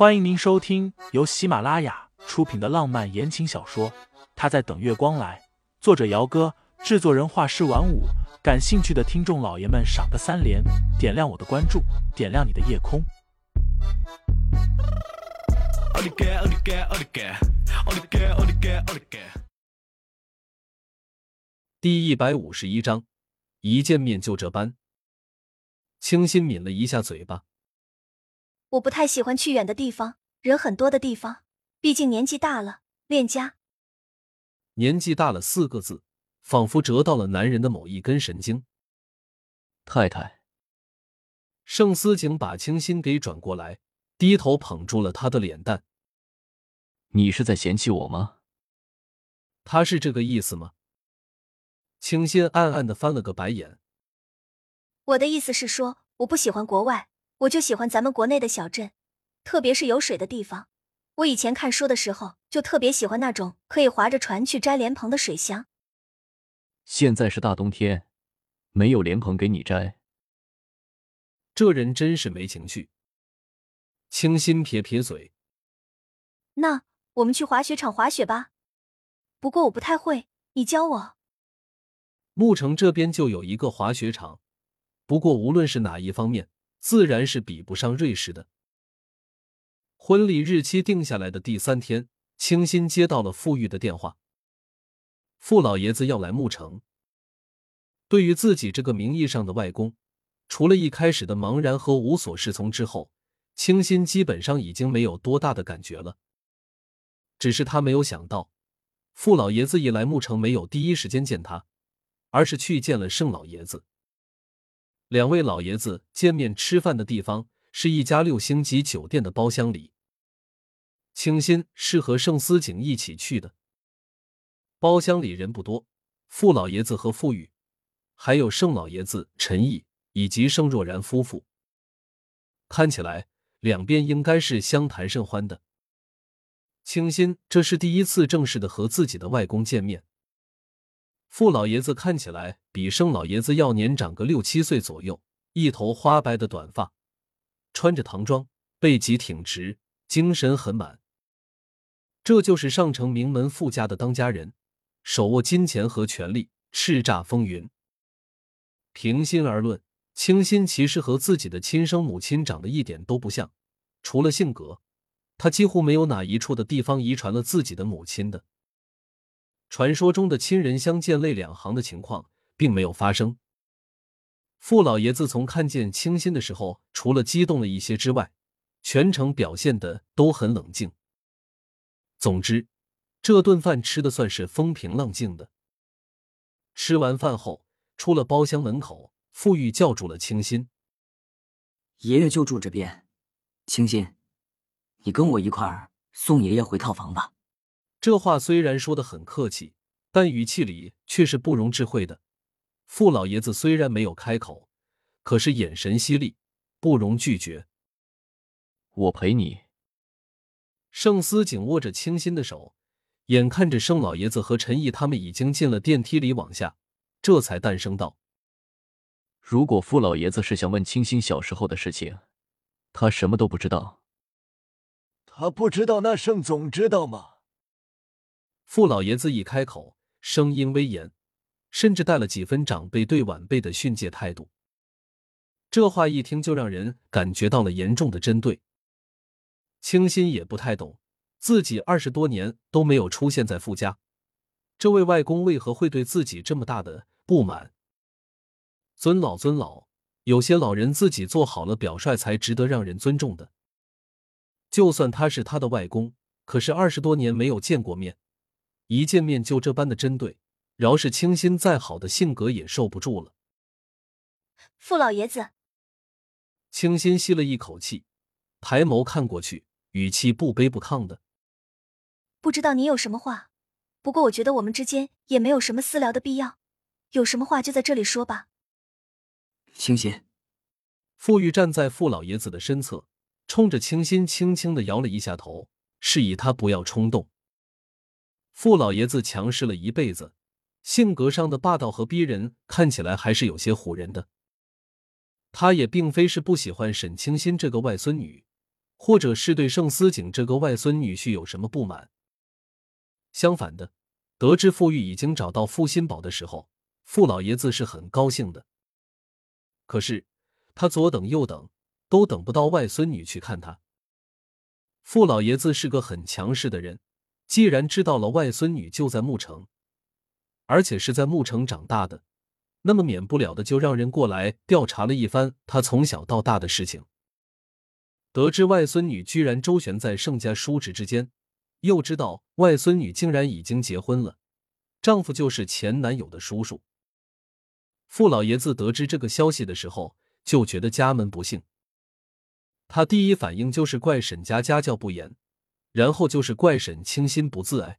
欢迎您收听由喜马拉雅出品的浪漫言情小说《他在等月光来》，作者：姚哥，制作人：画师晚舞。感兴趣的听众老爷们，赏个三连，点亮我的关注，点亮你的夜空。第一百五十一章，一见面就这般。清新抿了一下嘴巴。我不太喜欢去远的地方，人很多的地方。毕竟年纪大了，恋家。年纪大了四个字，仿佛折到了男人的某一根神经。太太，盛思景把清新给转过来，低头捧住了他的脸蛋。你是在嫌弃我吗？他是这个意思吗？清新暗暗的翻了个白眼。我的意思是说，我不喜欢国外，我就喜欢咱们国内的小镇，特别是有水的地方。我以前看书的时候，就特别喜欢那种可以划着船去摘莲蓬的水乡。现在是大冬天，没有莲蓬给你摘。这人真是没情趣。清新撇撇嘴，那我们去滑雪场滑雪吧。不过我不太会，你教我。牧城这边就有一个滑雪场。不过，无论是哪一方面，自然是比不上瑞士的。婚礼日期定下来的第三天，清新接到了傅玉的电话，傅老爷子要来牧城。对于自己这个名义上的外公，除了一开始的茫然和无所适从之后，清新基本上已经没有多大的感觉了。只是他没有想到，傅老爷子一来牧城，没有第一时间见他，而是去见了盛老爷子。两位老爷子见面吃饭的地方是一家六星级酒店的包厢里。清新是和盛思景一起去的。包厢里人不多，傅老爷子和傅宇，还有盛老爷子陈毅以及盛若然夫妇。看起来两边应该是相谈甚欢的。清新这是第一次正式的和自己的外公见面。傅老爷子看起来比盛老爷子要年长个六七岁左右，一头花白的短发，穿着唐装，背脊挺直，精神很满。这就是上城名门富家的当家人，手握金钱和权力，叱咤风云。平心而论，清新其实和自己的亲生母亲长得一点都不像，除了性格，他几乎没有哪一处的地方遗传了自己的母亲的。传说中的亲人相见泪两行的情况并没有发生。傅老爷子从看见清新的时候，除了激动了一些之外，全程表现的都很冷静。总之，这顿饭吃的算是风平浪静的。吃完饭后，出了包厢门口，傅玉叫住了清新：“爷爷就住这边，清新，你跟我一块儿送爷爷回套房吧。”这话虽然说的很客气，但语气里却是不容置喙的。傅老爷子虽然没有开口，可是眼神犀利，不容拒绝。我陪你。盛思紧握着清新的手，眼看着盛老爷子和陈毅他们已经进了电梯里往下，这才淡声道：“如果傅老爷子是想问清新小时候的事情，他什么都不知道。他不知道，那盛总知道吗？”傅老爷子一开口，声音威严，甚至带了几分长辈对晚辈的训诫态度。这话一听就让人感觉到了严重的针对。清新也不太懂，自己二十多年都没有出现在傅家，这位外公为何会对自己这么大的不满？尊老尊老，有些老人自己做好了表率才值得让人尊重的。就算他是他的外公，可是二十多年没有见过面。一见面就这般的针对，饶是清新再好的性格也受不住了。傅老爷子，清新吸了一口气，抬眸看过去，语气不卑不亢的：“不知道你有什么话，不过我觉得我们之间也没有什么私聊的必要，有什么话就在这里说吧。”清新，傅玉站在傅老爷子的身侧，冲着清新轻轻的摇了一下头，示意他不要冲动。傅老爷子强势了一辈子，性格上的霸道和逼人，看起来还是有些唬人的。他也并非是不喜欢沈清新这个外孙女，或者是对盛思景这个外孙女婿有什么不满。相反的，得知傅玉已经找到傅新宝的时候，傅老爷子是很高兴的。可是他左等右等，都等不到外孙女去看他。傅老爷子是个很强势的人，既然知道了外孙女就在牧城，而且是在牧城长大的，那么免不了的就让人过来调查了一番他从小到大的事情。得知外孙女居然周旋在盛家叔侄之间，又知道外孙女竟然已经结婚了，丈夫就是前男友的叔叔。傅老爷子得知这个消息的时候，就觉得家门不幸。他第一反应就是怪沈家家教不严，然后就是怪沈清心不自爱。